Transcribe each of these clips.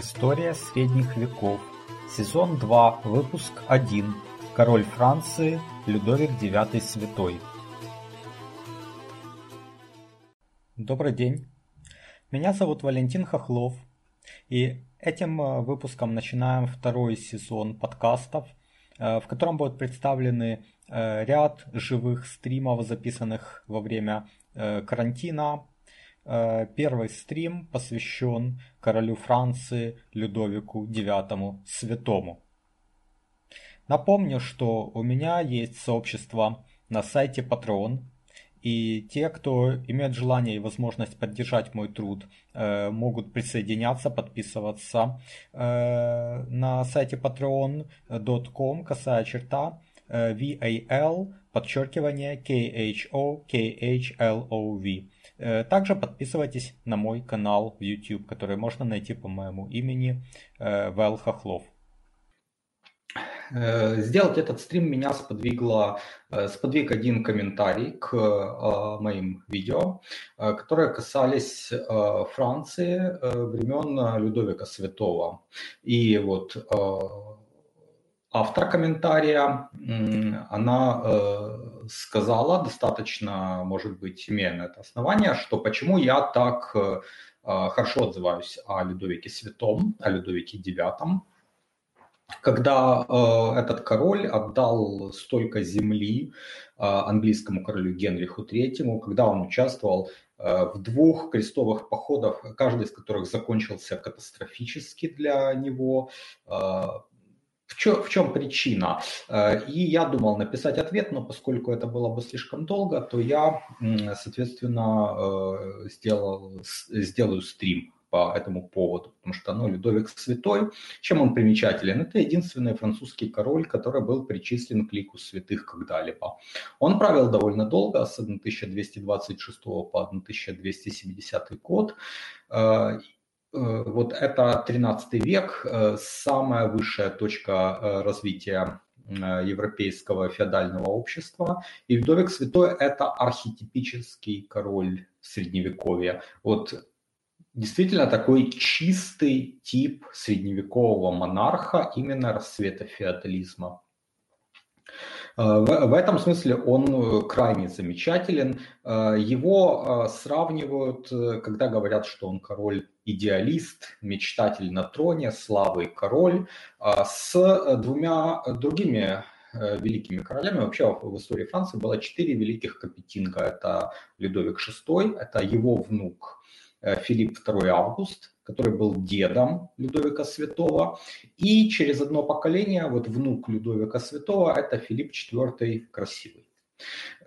История средних веков. Сезон 2, выпуск 1. Король Франции Людовик IX Святой. Добрый день. Меня зовут Валентин Хохлов. И этим э, выпуском начинаем второй сезон подкастов, э, в котором будут представлены э, ряд живых стримов, записанных во время карантина, первый стрим посвящен королю Франции Людовику IX Святому. Напомню, что у меня есть сообщество на сайте Patreon, и те, кто имеет желание и возможность поддержать мой труд, э, могут присоединяться, подписываться э, на сайте patreon.com, косая черта, VAL, подчеркивание KHO, KHLOV. Э, также подписывайтесь на мой канал в YouTube, который можно найти по моему имени э, Вэл Хохлов. Э, сделать этот стрим меня сподвигло, сподвиг один комментарий к моим видео, которые касались Франции времен Людовика Святого. И вот автор комментария, она э, сказала, достаточно, может быть, имея на это основание, что почему я так э, хорошо отзываюсь о Людовике Святом, о Людовике IX, когда э, этот король отдал столько земли э, английскому королю Генриху III, когда он участвовал э, в двух крестовых походах, каждый из которых закончился катастрофически для него, э, в чем, в чем причина? Э, и я думал написать ответ, но поскольку это было бы слишком долго, то я, соответственно, э, сделал, сделаю стрим по этому поводу, потому что ну, Людовик Святой, чем он примечателен? Это единственный французский король, который был причислен к лику святых когда-либо. Он правил довольно долго, с 1226 по 1270 год, э, вот это 13 век, э, самая высшая точка э, развития европейского феодального общества. И Людовик Святой – это архетипический король Средневековья. Вот действительно такой чистый тип средневекового монарха именно расцвета феодализма. В, в этом смысле он крайне замечателен. Его сравнивают, когда говорят, что он король идеалист, мечтатель на троне, славы король, а, с двумя другими э, великими королями. Вообще в истории Франции было четыре великих капетинга. Это Людовик VI, это его внук э, Филипп II Август, который был дедом Людовика Святого. И через одно поколение, вот внук Людовика Святого, это Филипп IV Красивый.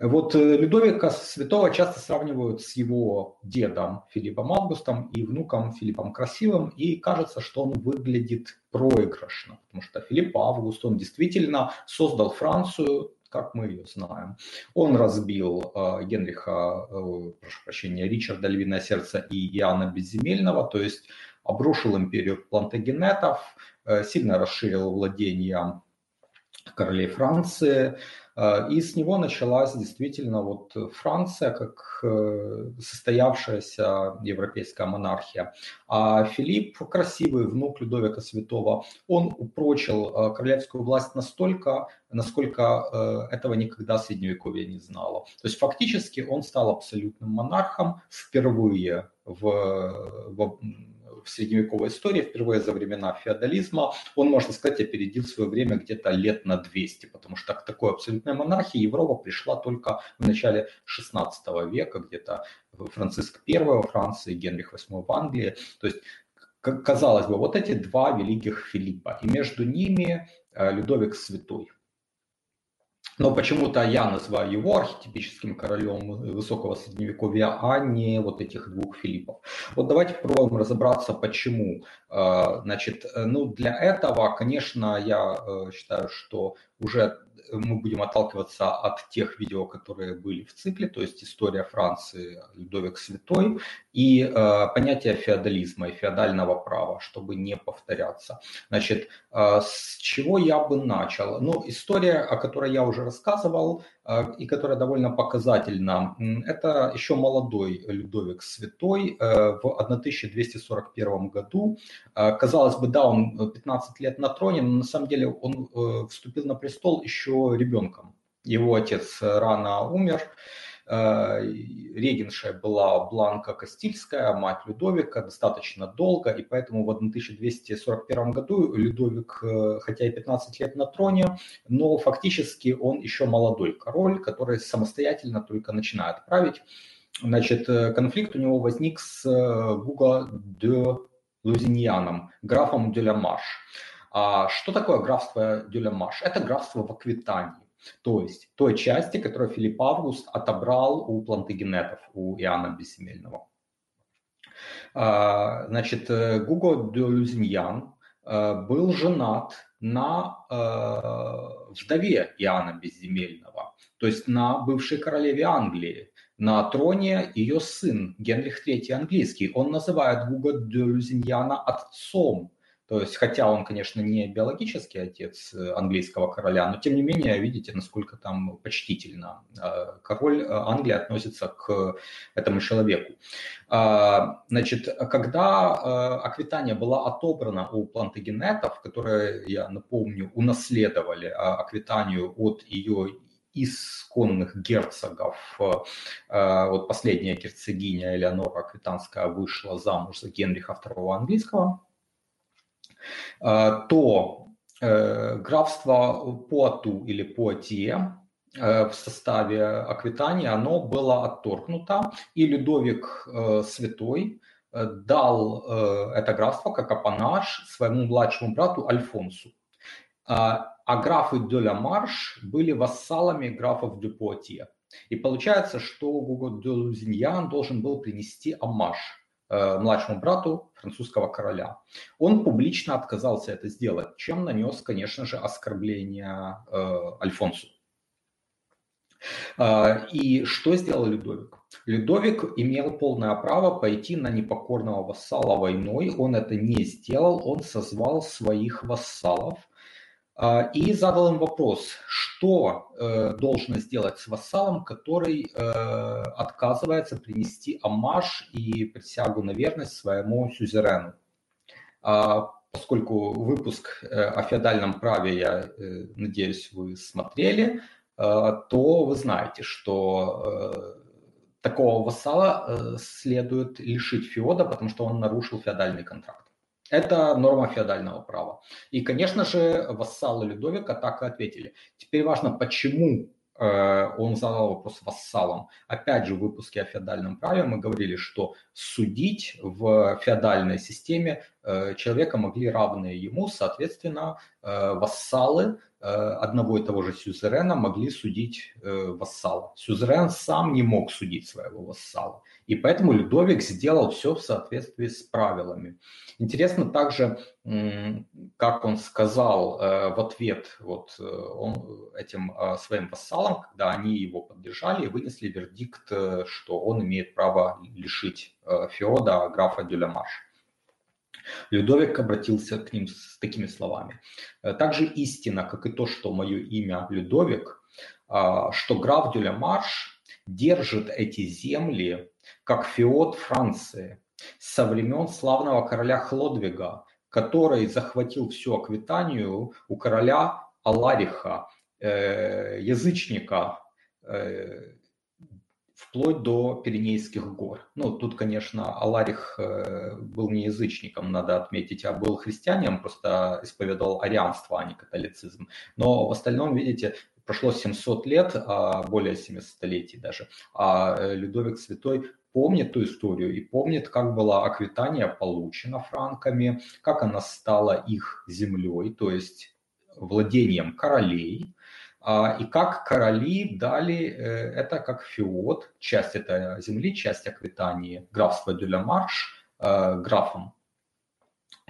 Вот э, Людовика Святого часто сравнивают с его дедом Филиппом Августом и внуком Филиппом Красивым, и кажется, что он выглядит проигрышно, потому что Филипп Август, он действительно создал Францию, как мы ее знаем. Он разбил э, Генриха, э, прошу прощения, Ричарда Львиное Сердце и Иоанна Безземельного, то есть обрушил империю плантагенетов, э, сильно расширил владения королей Франции, и с него началась действительно вот Франция как э, состоявшаяся европейская монархия. А Филипп, красивый внук Людовика Святого, он упрочил э, королевскую власть настолько, насколько э, этого никогда Средневековье не знало. То есть фактически он стал абсолютным монархом впервые в, в в средневековой истории, впервые за времена феодализма, он, можно сказать, опередил свое время где-то лет на 200, потому что к такой абсолютной монархии Европа пришла только в начале 16 века, где-то Франциск I во Франции, Генрих VIII в Англии. То есть казалось бы, вот эти два великих Филиппа, и между ними э, Людовик Святой – но почему-то я называю его архетипическим королем высокого средневековья, а не вот этих двух Филиппов. Вот давайте попробуем разобраться, почему. Э, значит, э, ну для этого, конечно, я э, считаю, что уже мы будем отталкиваться от тех видео, которые были в цикле, то есть история Франции, Людовик Святой, и э, понятие феодализма и феодального права, чтобы не повторяться. Значит, э, с чего я бы начал? Ну, история, о которой я уже рассказывал, и которая довольно показательна. Это еще молодой Людовик Святой в 1241 году. Казалось бы, да, он 15 лет на троне, но на самом деле он вступил на престол еще ребенком. Его отец рано умер, Э, регеншей была Бланка Кастильская, мать Людовика, достаточно долго, и поэтому в 1241 году Людовик, э, хотя и 15 лет на троне, но фактически он еще молодой король, который самостоятельно только начинает править. Значит, э, конфликт у него возник с Гуго де Лузиньяном, графом Дюлямаш. А что такое графство Дюлямаш? Это графство в Аквитании. То есть той части, которую Филипп Август отобрал у плантагенетов, у Иоанна Бессемельного. А, значит, э, Гуго де Люзиньян э, был женат на э, вдове Иоанна Безземельного, то есть на бывшей королеве Англии. На троне ее сын Генрих III английский. Он называет Гуго де Люзиньяна отцом то есть, хотя он, конечно, не биологический отец э, английского короля, но тем не менее, видите, насколько там почтительно э, король э, Англии относится к этому человеку. А, значит, когда Аквитания была отобрана у плантагенетов, которые, я напомню, унаследовали Аквитанию от ее исконных герцогов. Вот последняя герцогиня Элеонора Аквитанская вышла замуж за Генриха II английского, то э, графство Пуату или Пуатье э, в составе Аквитании, оно было отторгнуто, и Людовик Святой дал это графство как апанаж своему младшему брату Альфонсу. А, графы де Марш были вассалами графов де. И получается, что Гуго де Лузиньян должен был принести амаш Э, младшему брату французского короля. Он публично отказался это сделать, чем нанес, конечно же, оскорбление э, Альфонсу. Э, и что сделал Людовик? Людовик имел полное право пойти на непокорного вассала войной. Он это не сделал, он созвал своих вассалов – и задал им вопрос, что э, должно сделать с вассалом, который э, отказывается принести амаш и присягу на верность своему сюзерену. А, поскольку выпуск э, о феодальном праве, я надеюсь, вы смотрели, то вы знаете, что такого вассала следует лишить феода, потому что он нарушил феодальный контракт. Это норма феодального права. И, конечно же, вассалы Людовика так и ответили. Теперь важно, почему э, он задал вопрос вассалам. Опять же, в выпуске о феодальном праве мы говорили, что судить в феодальной системе э, человека могли равные ему, соответственно, вассалы одного и того же сюзерена могли судить вассала. Сюзерен сам не мог судить своего вассала. И поэтому Людовик сделал все в соответствии с правилами. Интересно также, как он сказал э, в ответ вот э, он, этим э, своим вассалам, когда они его поддержали и вынесли вердикт, что он имеет право лишить Феода графа Дюлямаш. Людовик обратился к ним с такими словами. Также истина, как и то, что мое имя Людовик, что граф Дюлямаш держит эти земли как феод Франции со времен славного короля Хлодвига, который захватил всю Аквитанию у короля Алариха, э, язычника, э, вплоть до Пиренейских гор. Ну, тут, конечно, Аларих э, был не язычником, надо отметить, а был христианином, просто исповедовал арианство, а не католицизм. Но в остальном, видите, прошло 700 лет, а более 700 столетий даже, а э, Людовик Святой помнит ту историю и помнит, как была Аквитания получена франками, как она стала их землей, то есть владением королей, и как короли дали э, это как феод, часть этой земли, часть Аквитании, графства Дюля-Марш, э, графом.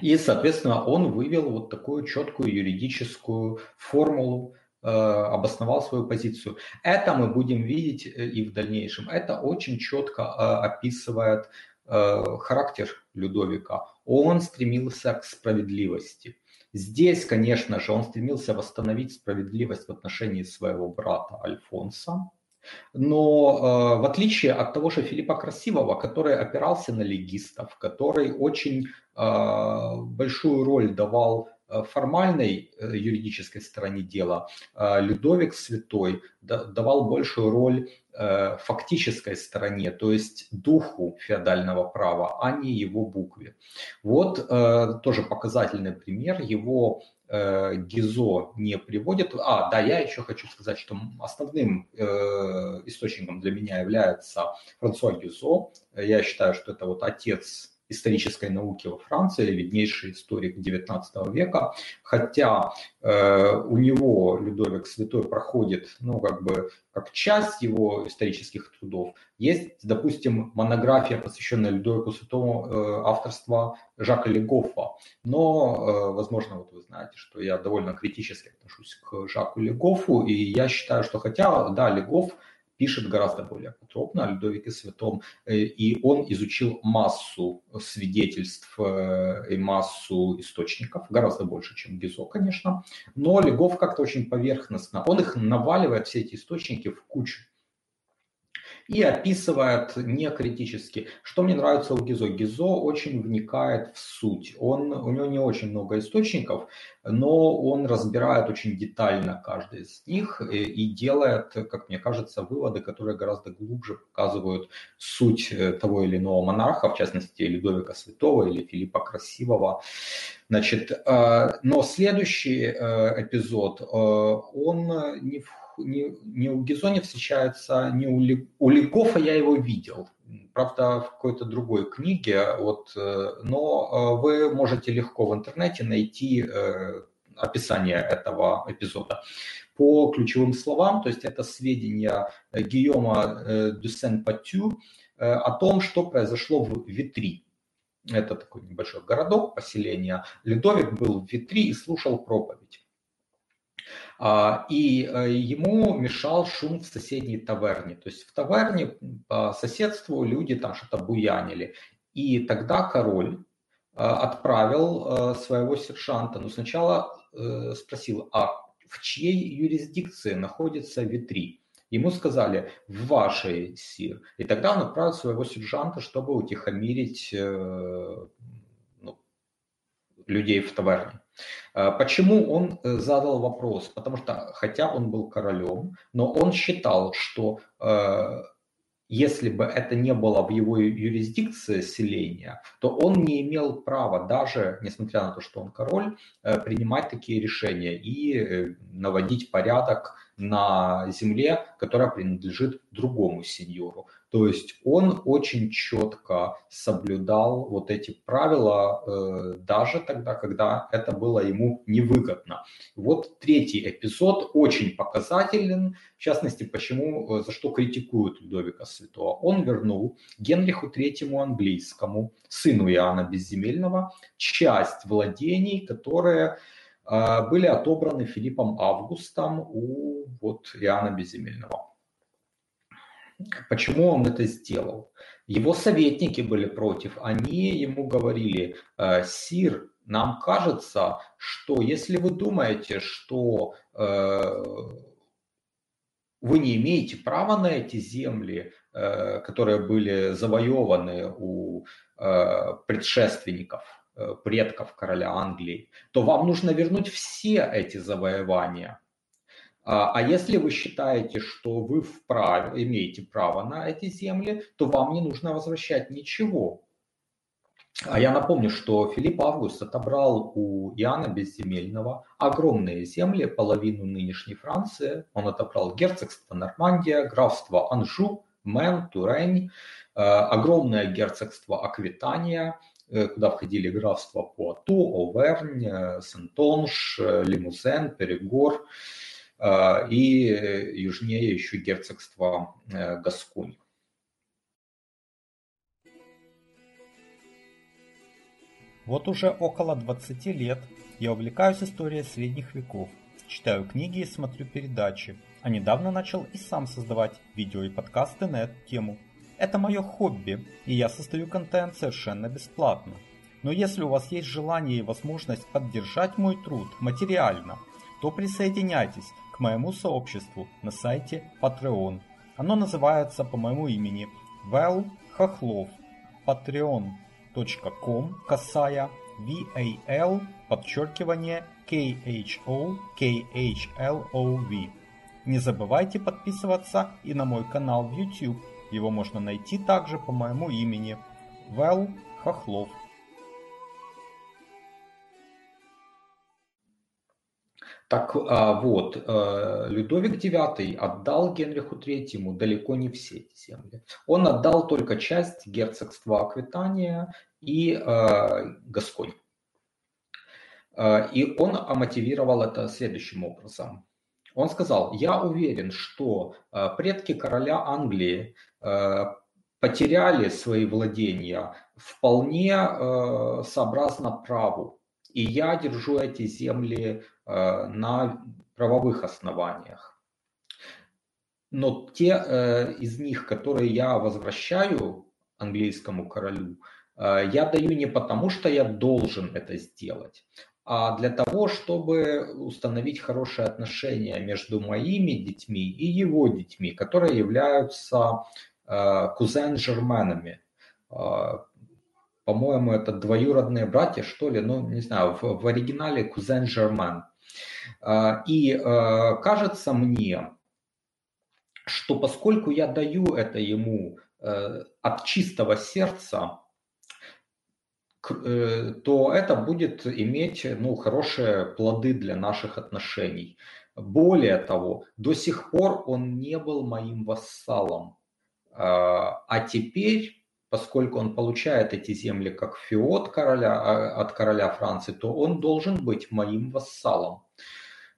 И, соответственно, он вывел вот такую четкую юридическую формулу, Э, обосновал свою позицию. Это мы будем видеть и в дальнейшем. Это очень четко описывает характер Людовика. Он стремился к справедливости. Здесь, конечно же, он стремился восстановить справедливость в отношении своего брата Альфонса, но э, в отличие от того же Филиппа Красивого, который опирался на легистов, который очень э, большую роль давал формальной э, юридической стороне дела э, Людовик Святой давал большую роль фактической стороне, то есть духу феодального права, а не его букве. Вот тоже показательный пример. Его Гизо не приводит. А, да, я еще хочу сказать, что основным источником для меня является Франсуа Гизо. Я считаю, что это вот отец исторической науки во Франции, виднейший историк XIX века, хотя э, у него Людовик Святой проходит, ну, как бы, как часть его исторических трудов. Есть, допустим, монография, посвященная Людовику Святому э, авторства Жака Легофа. Но, э, возможно, вот вы знаете, что я довольно критически отношусь к Жаку Легофу, и я считаю, что хотя, да, Легоф – пишет гораздо более подробно о Людовике Святом, э, и он изучил массу свидетельств э, и массу источников, гораздо больше, чем Гизо, конечно, но Легов как-то очень поверхностно, он их наваливает, все эти источники, в кучу и описывает не критически. Что мне нравится у Гизо? Гизо очень вникает в суть. Он, у него не очень много источников, но он разбирает очень детально каждый из них и, и делает, как мне кажется, выводы, которые гораздо глубже показывают суть э, того или иного монарха, в частности, Людовика Святого или Филиппа Красивого. Значит, э, но следующий э, эпизод, он не входит не, не у Гизони встречается, не у, Ли, у Лигофа я его видел. Правда, в какой-то другой книге. Вот, э, но э, вы можете легко в интернете найти э, описание этого эпизода по ключевым словам, то есть это сведения Гийома Дюсен Патю о том, что произошло в Витри. Это такой небольшой городок, поселение. Ледовик был в Витри и слушал проповедь. А, и э, ему мешал шум в соседней таверне. То есть в таверне по соседству люди там что-то буянили. И тогда король э, отправил э, своего сержанта, но сначала спросил, а в чьей юрисдикции находится Витри? Ему сказали, в вашей, сир. И тогда он отправил своего сержанта, чтобы утихомирить ну, людей в таверне. А, почему он э, задал вопрос? Потому что, хотя он был королем, но он считал, что э, если бы это не было в его юрисдикции селения, то он не имел права даже, несмотря на то, что он король, э, принимать такие решения и наводить порядок на земле, которая принадлежит другому сеньору. То есть он очень четко соблюдал вот эти правила э, даже тогда, когда это было ему невыгодно. Вот третий эпизод очень показателен, в частности, почему, э, за что критикуют Людовика Святого. Он вернул Генриху Третьему английскому, сыну Иоанна Безземельного, часть владений, которые э, были отобраны Филиппом Августом у вот Иоанна Безземельного. Почему он это сделал? Его советники были против. Они ему говорили, «Э, Сир, нам кажется, что если вы думаете, что э, вы не имеете права на эти земли, э, которые были завоеваны у предшественников, предков короля Англии, то вам нужно вернуть все эти завоевания. А, а если вы считаете, что вы вправе, имеете право на эти земли, то вам не нужно возвращать ничего. А я напомню, что Филипп Август отобрал у Иоанна Безземельного огромные земли, половину нынешней Франции. Он отобрал герцогство Нормандия, графство Анжу, Мен, Турень, э, огромное герцогство Аквитания, э, куда входили графства Пуату, Овернь, э, Сентонж, Лимузен, Перегор. И южнее еще герцогство э, Гасконь. Вот уже около 20 лет я увлекаюсь историей средних веков, читаю книги и смотрю передачи, а недавно начал и сам создавать видео и подкасты на эту тему. Это мое хобби, и я создаю контент совершенно бесплатно. Но если у вас есть желание и возможность поддержать мой труд материально, то присоединяйтесь моему сообществу на сайте Patreon. Оно называется по моему имени Вэл Хохлов. patreon.com касая VAL подчеркивание KHO KHLOV. Не забывайте подписываться и на мой канал в YouTube. Его можно найти также по моему имени Вэл Хохлов. Так а, вот, э, Людовик IX отдал Генриху III далеко не все эти земли. Он отдал только часть герцогства Аквитания и э, Гасконь. Э, и он мотивировал это следующим образом. Он сказал, я уверен, что предки короля Англии потеряли свои владения вполне сообразно праву. И я держу эти земли на правовых основаниях. Но те э, из них, которые я возвращаю английскому королю, э, я даю не потому, что я должен это сделать, а для того, чтобы установить хорошие отношения между моими детьми и его детьми, которые являются кузен-жерменами. По-моему, это двоюродные братья, что ли, ну, не знаю, в, в оригинале кузен-жермен. А, и а, кажется мне, что поскольку я даю это ему э, от чистого сердца, э, то это будет иметь ну, хорошие плоды для наших отношений. Более того, до сих пор он не был моим вассалом. А, а теперь, поскольку он получает эти земли как фиот короля, от короля Франции, то он должен быть моим вассалом.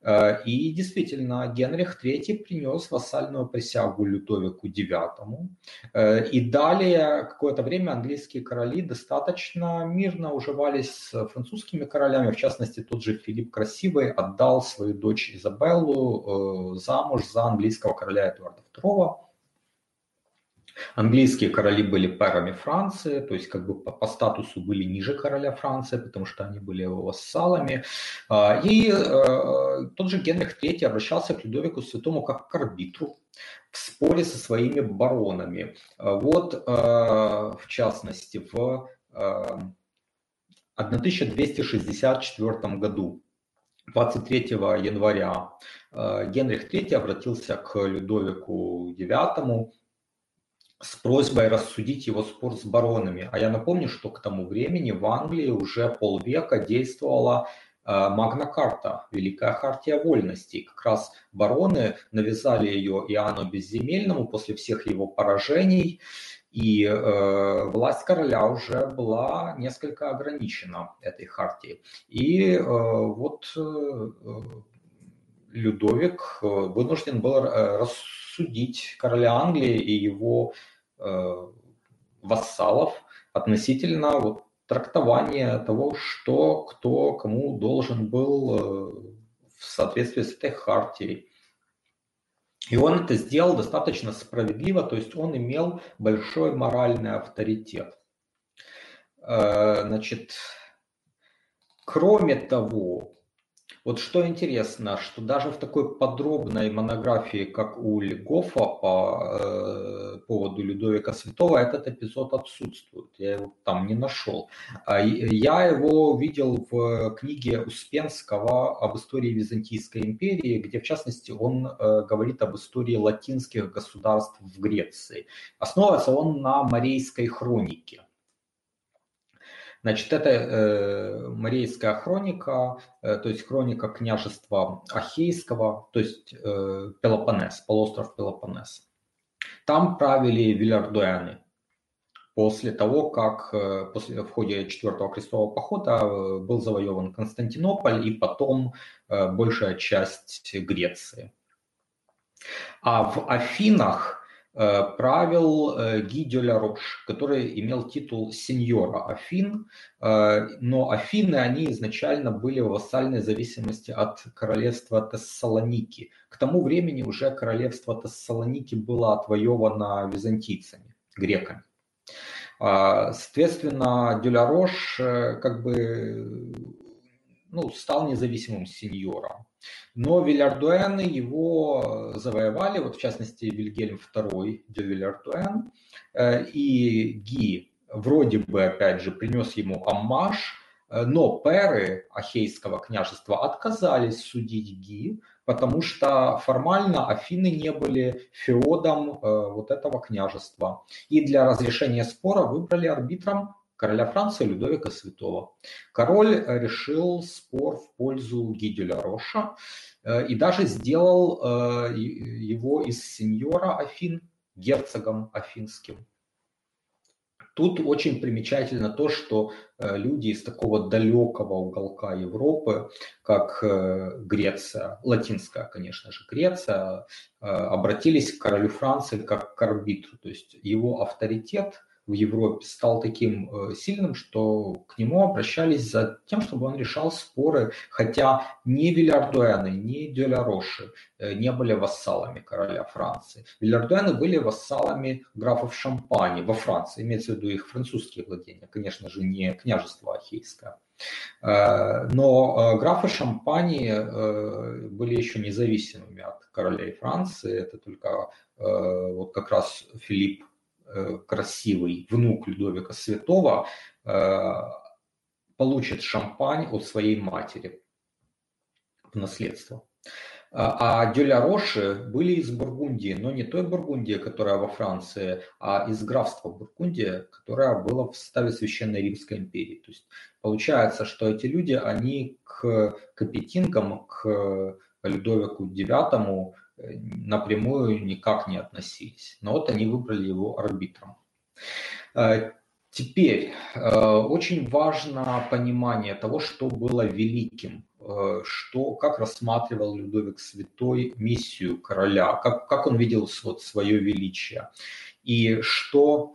Э, и действительно, Генрих III принес вассальную присягу Людовику IX. Э, и далее какое-то время английские короли достаточно мирно уживались с французскими королями. В частности, тот же Филипп Красивый отдал свою дочь Изабеллу э, замуж за английского короля Эдуарда II. Английские короли были парами Франции, то есть как бы по, по статусу были ниже короля Франции, потому что они были его вассалами. А, и э, тот же Генрих III обращался к Людовику Святому как к арбитру в споре со своими баронами. А, вот, э, в частности, в 1264 э, году 23 января Генрих III обратился к Людовику IX с просьбой рассудить его спор с баронами. А я напомню, что к тому времени в Англии уже полвека действовала э, Магна Карта, Великая Хартия Вольностей. Как раз бароны навязали ее Иоанну Безземельному после всех его поражений, и э, власть короля уже была несколько ограничена этой хартией. И э, вот э, Людовик э, вынужден был рассудить короля Англии и его Э, вассалов относительно вот, трактования того, что кто кому должен был э, в соответствии с этой хартией. И он это сделал достаточно справедливо, то есть он имел большой моральный авторитет. Э, значит, кроме того, вот что интересно, что даже в такой подробной монографии, как у Легофа по э, поводу Людовика Святого, этот эпизод отсутствует. Я его там не нашел. А я его видел в книге Успенского об истории Византийской империи, где, в частности, он э, говорит об истории латинских государств в Греции. Основывается он на Марийской хронике. Значит, это э, Мариейская хроника, э, то есть хроника княжества Ахейского, то есть э, Пелопонес, полуостров Пелопонес. Там правили Вильардуэны. После того, как э, после, в ходе четвертого крестового похода э, был завоеван Константинополь и потом э, большая часть Греции. А в Афинах правил э, Ги Рош, который имел титул сеньора Афин, э, но Афины, они изначально были в вассальной зависимости от королевства Тессалоники. К тому времени уже королевство Тессалоники было отвоевано византийцами, греками. Соответственно, Дюлярош как бы ну, стал независимым сеньором. Но Вильярдуэны его завоевали, вот в частности Вильгельм II де Вильярдуэн, и Ги вроде бы, опять же, принес ему аммаж, но перы Ахейского княжества отказались судить Ги, потому что формально Афины не были феодом э, вот этого княжества. И для разрешения спора выбрали арбитром короля Франции Людовика Святого. Король решил спор в пользу Гиделя Роша э, и даже сделал э, его из сеньора Афин герцогом афинским. Тут очень примечательно то, что э, люди из такого далекого уголка Европы, как э, Греция, латинская, конечно же, Греция, э, обратились к королю Франции как к арбитру. То есть его авторитет – в Европе стал таким э, сильным, что к нему обращались за тем, чтобы он решал споры, хотя ни Вильярдуэны, ни Деляроши э, не были вассалами короля Франции. Вильярдуэны были вассалами графов Шампани во Франции, имеется в виду их французские владения, конечно же, не княжество Ахейское. Э, но графы Шампани были еще независимыми от королей Франции. Это только вот как раз Филипп красивый внук Людовика Святого э, получит шампань от своей матери в наследство. А, а Дюля Роши были из Бургундии, но не той Бургундии, которая во Франции, а из графства Бургундия, которое было в составе Священной Римской империи. То есть получается, что эти люди, они к капетингам, к Людовику IX напрямую никак не относились. Но вот они выбрали его арбитром. Э, теперь э, очень важно понимание того, что было великим, э, что, как рассматривал Людовик Святой миссию короля, как, как он видел вот свое величие, и что,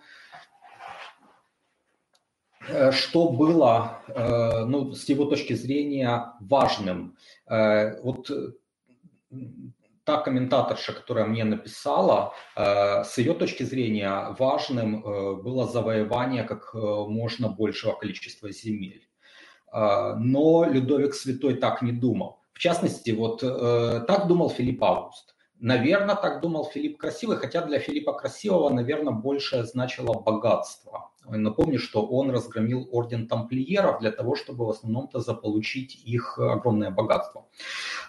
что было ну, с его точки зрения важным. Вот та комментаторша, которая мне написала, э, с ее точки зрения важным э, было завоевание как э, можно большего количества земель. Но Людовик Святой так не думал. В частности, вот так думал Филипп Август. Наверное, так думал Филипп Красивый, хотя для Филиппа Красивого, наверное, больше значило богатство. Напомню, что он разгромил орден тамплиеров для того, чтобы в основном-то заполучить их огромное богатство.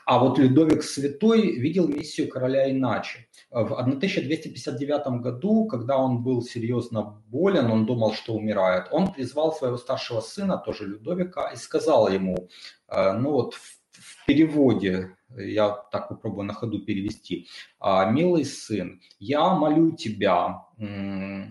А вот Людовик Святой видел миссию короля иначе. В 1259 году, когда он был серьезно болен, он думал, что умирает, он призвал своего старшего сына, тоже Людовика, и сказал ему, э, ну вот в переводе я так попробую на ходу перевести. «А, «Милый сын, я молю тебя э,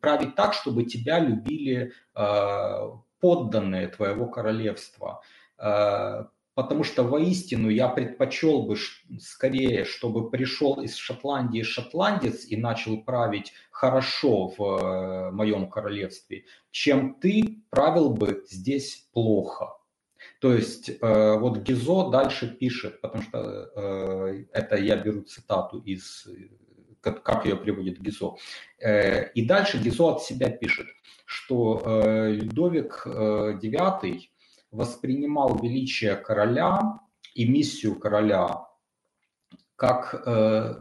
править так, чтобы тебя любили э, подданные твоего королевства, э, потому что воистину я предпочел бы скорее, чтобы пришел из Шотландии шотландец и начал править хорошо в моем королевстве, чем ты правил бы здесь плохо. То есть э, вот Гизо дальше пишет, потому что э, это я беру цитату из, как, как ее приводит Гизо. Э, и дальше Гизо от себя пишет, что э, Людовик IX э, воспринимал величие короля и миссию короля как э,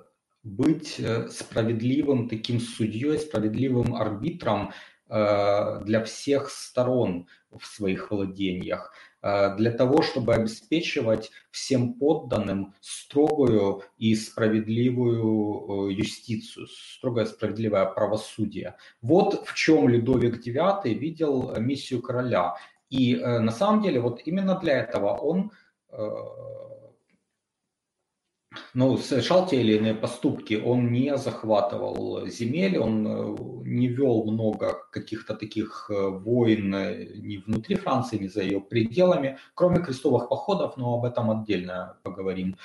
быть э, справедливым таким судьей, справедливым арбитром э, для всех сторон в своих владениях. Э, для того, чтобы обеспечивать всем подданным строгую и справедливую э, юстицию, строгое справедливое правосудие. Вот в чем Людовик IX видел миссию короля. И э, на самом деле вот именно для этого он ну, совершал те или иные поступки, он не захватывал земель, он не вел много каких-то таких э, войн э, ни внутри Франции, ни за ее пределами, кроме крестовых походов, но об этом отдельно поговорим.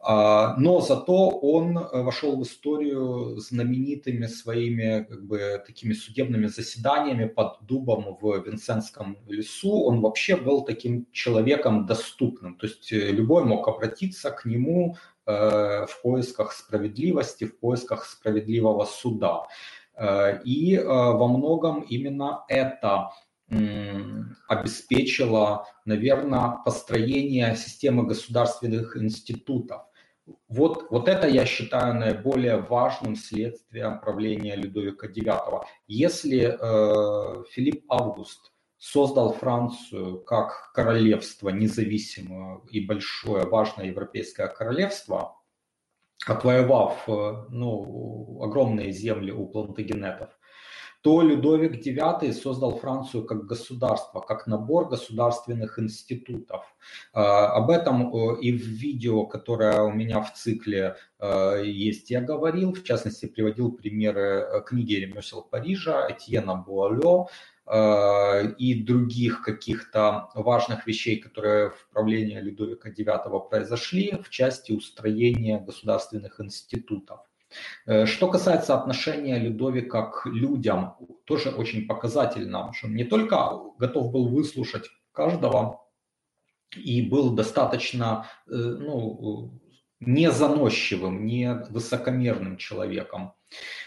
А, но зато он вошел в историю знаменитыми своими как бы, такими судебными заседаниями под дубом в Винсентском лесу. Он вообще был таким человеком доступным. То есть любой мог обратиться к нему Э, в поисках справедливости, в поисках справедливого суда. И во многом именно это обеспечило, наверное, построение системы государственных институтов. Вот, вот это я считаю наиболее важным следствием правления Людовика IX. Если э, Филипп Август создал Францию как королевство независимое и большое, важное европейское королевство, отвоевав э, ну, огромные земли у плантагенетов, то Людовик IX создал Францию как государство, как набор государственных институтов. Э, об этом э, и в видео, которое у меня в цикле есть, я говорил, в частности, приводил примеры книги «Ремесел Парижа» Этьена Буалё, и других каких-то важных вещей, которые в правлении Людовика IX произошли в части устроения государственных институтов. Э, что касается отношения Людовика к людям, тоже очень показательно, что он не только готов был выслушать каждого и был достаточно э, ну, не заносчивым, не высокомерным человеком,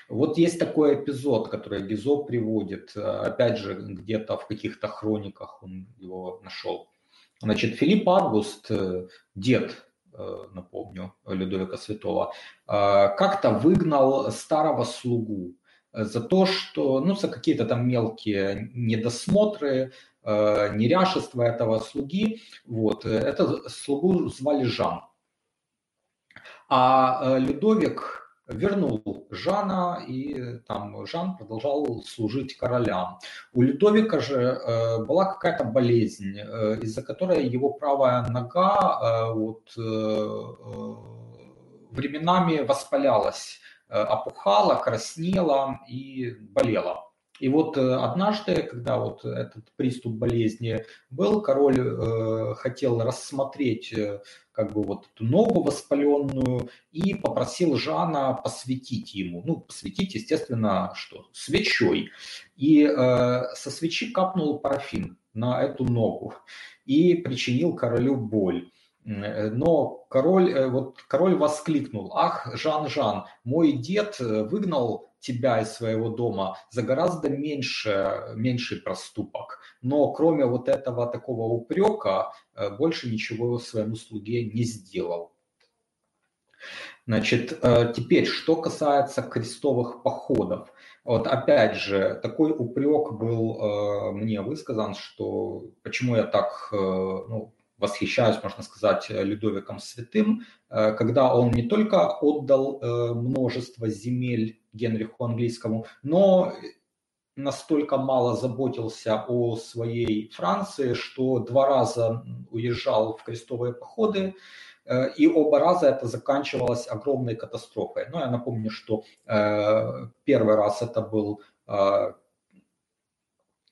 вот есть такой эпизод, который Гизо приводит, э, опять же, где-то в каких-то хрониках он его нашел. Значит, Филипп Август, э, дед, э, напомню, Людовика Святого, как-то выгнал старого слугу за то, что, ну, за какие-то там мелкие недосмотры, неряшество этого слуги. Вот. Это слугу звали Жан. А Людовик вернул Жана, и там Жан продолжал служить королям. У Людовика же э, была какая-то болезнь, э, из-за которой его правая нога э, вот, э, э временами воспалялась, э, опухала, краснела и болела. И вот э, однажды, когда вот этот приступ болезни был, король э, хотел рассмотреть э, как бы вот эту ногу воспаленную и попросил Жана посветить ему. Ну, посветить, естественно, что? Свечой. И э, со свечи капнул парафин на эту ногу и причинил королю боль. Но король, вот король воскликнул, ах, Жан-Жан, мой дед выгнал тебя из своего дома за гораздо меньше, меньший проступок. Но кроме вот этого такого упрека э, больше ничего своему слуге не сделал. Значит, э, теперь, что касается крестовых походов. Вот опять же, такой упрек был э, мне высказан, что почему я так ну, восхищаюсь, можно сказать, Людовиком Святым, когда он не только отдал множество земель Генриху английскому, но настолько мало заботился о своей Франции, что два раза уезжал в крестовые походы, э, и оба раза это заканчивалось огромной катастрофой. Но ну, я напомню, что э, первый раз это был э,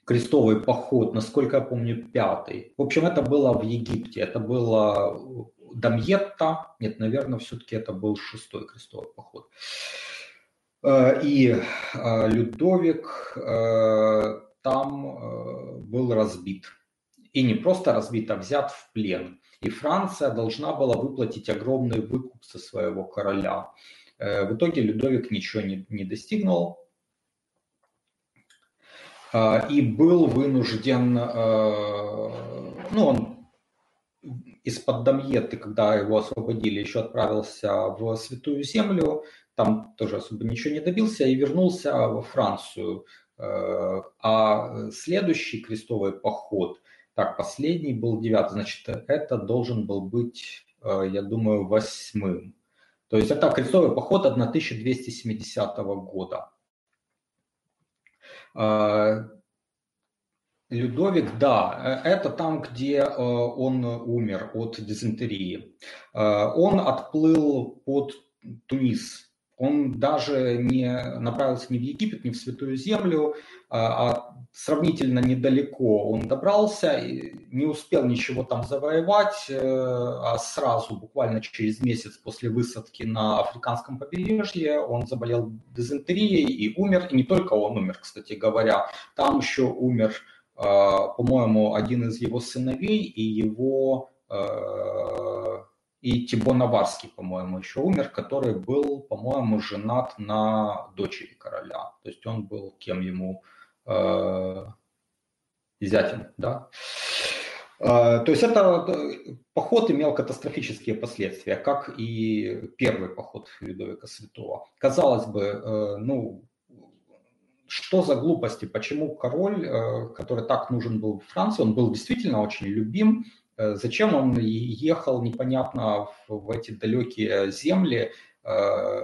крестовый поход, насколько я помню, пятый. В общем, это было в Египте, это было Дамьетта, нет, наверное, все-таки это был шестой крестовый поход. Э, и э, Людовик э, там был разбит. И не просто разбит, а взят в плен. И Франция должна была выплатить огромный выкуп со своего короля. В итоге Людовик ничего не, не достигнул и был вынужден, ну, он из-под Дамьеты, когда его освободили, еще отправился в Святую Землю, там тоже особо ничего не добился и вернулся во Францию. Э, а следующий крестовый поход, так, последний был девятый, значит, это должен был быть, э, я думаю, восьмым. То есть это крестовый поход 1270 года. Э, Людовик, да, это там, где он умер от дизентерии. Он отплыл под Тунис, он даже не направился ни в Египет, ни в Святую Землю, а, а сравнительно недалеко он добрался, не успел ничего там завоевать, э, а сразу, буквально через месяц после высадки на африканском побережье, он заболел дизентерией и умер. И не только он умер, кстати говоря, там еще умер, а, по-моему, один из его сыновей и его э, и Тибо Наварский, по-моему, еще умер, который был, по-моему, женат на дочери короля. То есть он был кем ему э, зятем, да. Э, то есть это поход имел катастрофические последствия, как и первый поход Людовика Святого. Казалось бы, э, ну, что за глупости, почему король, э, который так нужен был Франции, он был действительно очень любим, Э, зачем он ехал непонятно в эти далекие земли, э,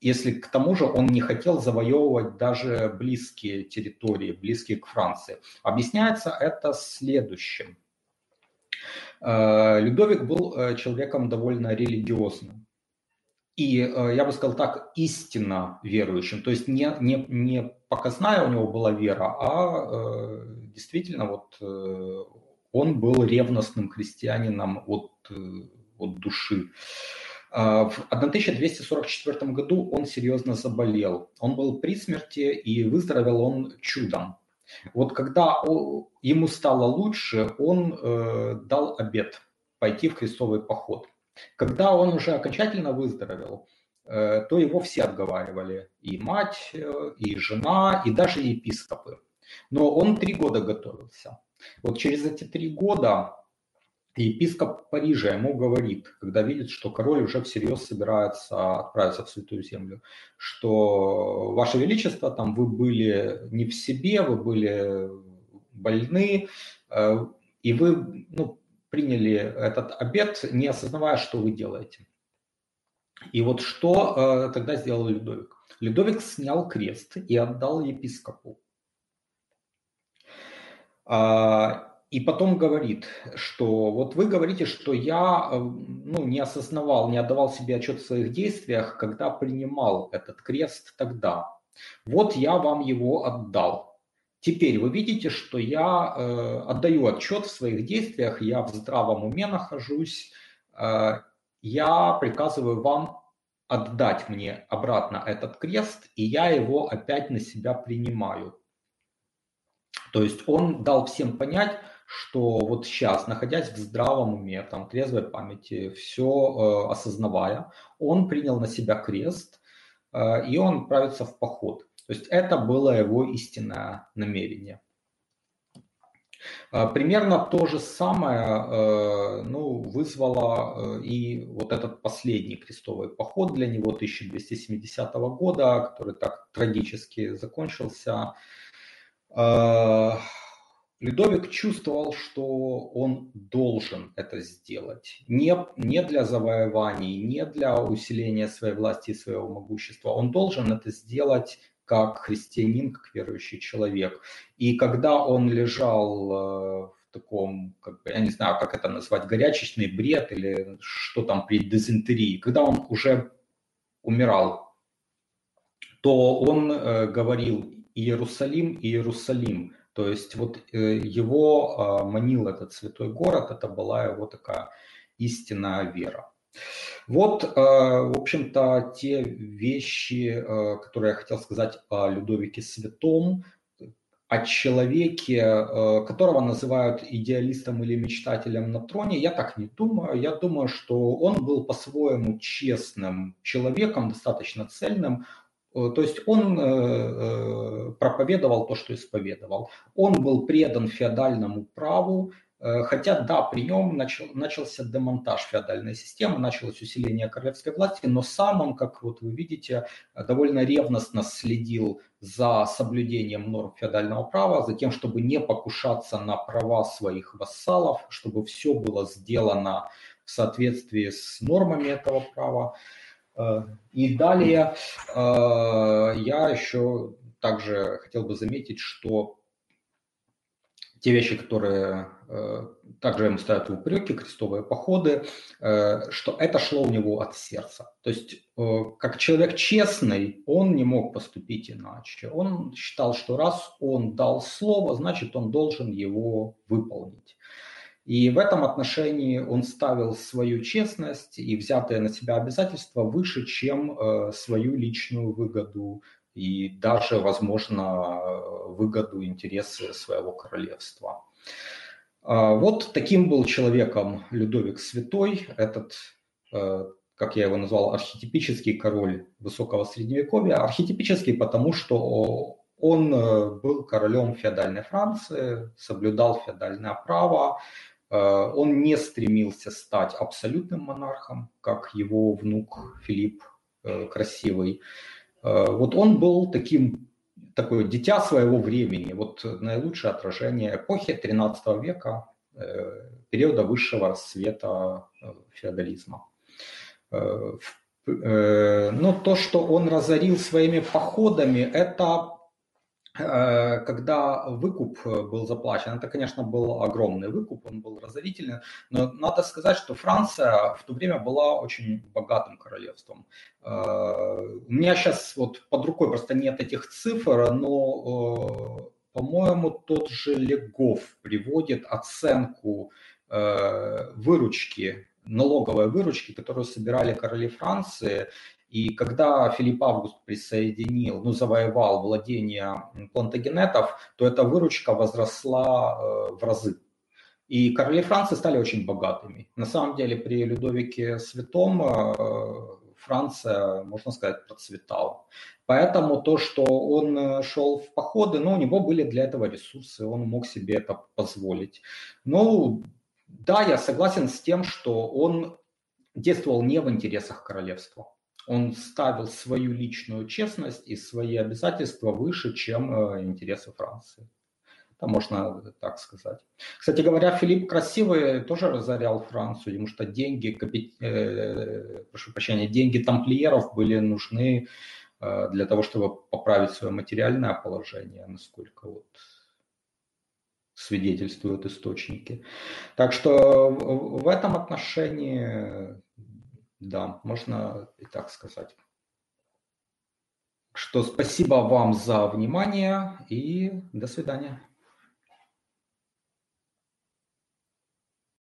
если к тому же он не хотел завоевывать даже близкие территории, близкие к Франции. Объясняется это следующим. Э, Людовик был человеком довольно религиозным. И, я бы сказал так, истинно верующим. То есть не, не, не показная у него была вера, а действительно вот он был ревностным христианином от, э, от души. А, в 1244 году он серьезно заболел. Он был при смерти и выздоровел он чудом. Вот когда ему стало лучше, он э, дал обет пойти в крестовый поход. Когда он уже окончательно выздоровел, э, то его все отговаривали. И мать, и жена, и даже епископы. Но он три года готовился. Вот через эти три года епископ Парижа ему говорит, когда видит, что король уже всерьез собирается отправиться в Святую Землю, что, Ваше Величество, там вы были не в себе, вы были больны, э, и вы ну, приняли этот обед, не осознавая, что вы делаете. И вот что э, тогда сделал Людовик? Людовик снял крест и отдал епископу. А, и потом говорит, что вот вы говорите, что я э, ну, не осознавал, не отдавал себе отчет в своих действиях, когда принимал этот крест тогда. Вот я вам его отдал. Теперь вы видите, что я э, отдаю отчет в своих действиях, я в здравом уме нахожусь, э, я приказываю вам отдать мне обратно этот крест, и я его опять на себя принимаю. То есть он дал всем понять, что вот сейчас, находясь в здравом уме, там, трезвой памяти, все э, осознавая, он принял на себя крест, э, и он отправится в поход. То есть это было его истинное намерение. Э, примерно то же самое э, ну, вызвало э, и вот этот последний крестовый поход для него 1270 года, который так трагически закончился. А, Людовик чувствовал, что он должен это сделать. Не, не для завоеваний, не для усиления своей власти и своего могущества. Он должен это сделать как христианин, как верующий человек. И когда он лежал э, в таком, как бы, я не знаю, как это назвать, горячечный бред или что там при дизентерии, когда он уже умирал, то он э, говорил, Иерусалим, Иерусалим. То есть вот э, его а, манил этот святой город, это была его такая истинная вера. Вот, э, в общем-то, те вещи, э, которые я хотел сказать о Людовике Святом, о человеке, которого называют идеалистом или мечтателем на троне, я так не думаю. Я думаю, что он был по-своему честным человеком, достаточно цельным. Э, то есть он э, э, проповедовал то, что исповедовал. Он был предан феодальному праву, хотя да, при нем начал, начался демонтаж феодальной системы, началось усиление королевской власти, но сам он, как вот вы видите, довольно ревностно следил за соблюдением норм феодального права, за тем, чтобы не покушаться на права своих вассалов, чтобы все было сделано в соответствии с нормами этого права. Э, и далее э, я еще также хотел бы заметить, что те вещи, которые э, также ему ставят в упреки, крестовые походы, что это шло у него от сердца. То есть, как человек честный, он не мог поступить иначе. Он считал, что раз он дал слово, значит, он должен его выполнить. И в этом отношении он ставил свою честность и взятые на себя обязательства выше, чем э, свою личную выгоду и даже, возможно, выгоду, интересы своего королевства. А, вот таким был человеком Людовик Святой, этот как я его назвал, архетипический король высокого средневековья. Архетипический потому, что он был королем феодальной Франции, соблюдал феодальное право, он не стремился стать абсолютным монархом, как его внук Филипп Красивый. Вот он был таким такое дитя своего времени, вот наилучшее отражение эпохи XIII века, э, периода высшего расцвета э, феодализма. Э, но то, что он разорил своими походами, это Э, когда выкуп э, был заплачен, это, конечно, был огромный выкуп, он был разорительный, но надо сказать, что Франция в то время была очень богатым королевством. Э, у меня сейчас вот под рукой просто нет этих цифр, но, по-моему, тот же Легов приводит оценку выручки налоговой выручки, которую собирали короли Франции, и когда Филипп Август присоединил, ну, завоевал владение плантагенетов, то эта выручка возросла э, в разы. И короли Франции стали очень богатыми. На самом деле при Людовике Святом э, Франция, можно сказать, процветала. Поэтому то, что он э, шел в походы, ну, у него были для этого ресурсы, он мог себе это позволить. Ну, да, я согласен с тем, что он действовал не в интересах королевства он ставил свою личную честность и свои обязательства выше, чем э, интересы Франции. Это можно так сказать. Кстати говоря, Филипп Красивый тоже разорял Францию, потому что деньги, капит... э, прошу прощения, деньги тамплиеров были нужны э, для того, чтобы поправить свое материальное положение, насколько вот свидетельствуют источники. Так что в этом отношении да, можно и так сказать. Что спасибо вам за внимание и до свидания.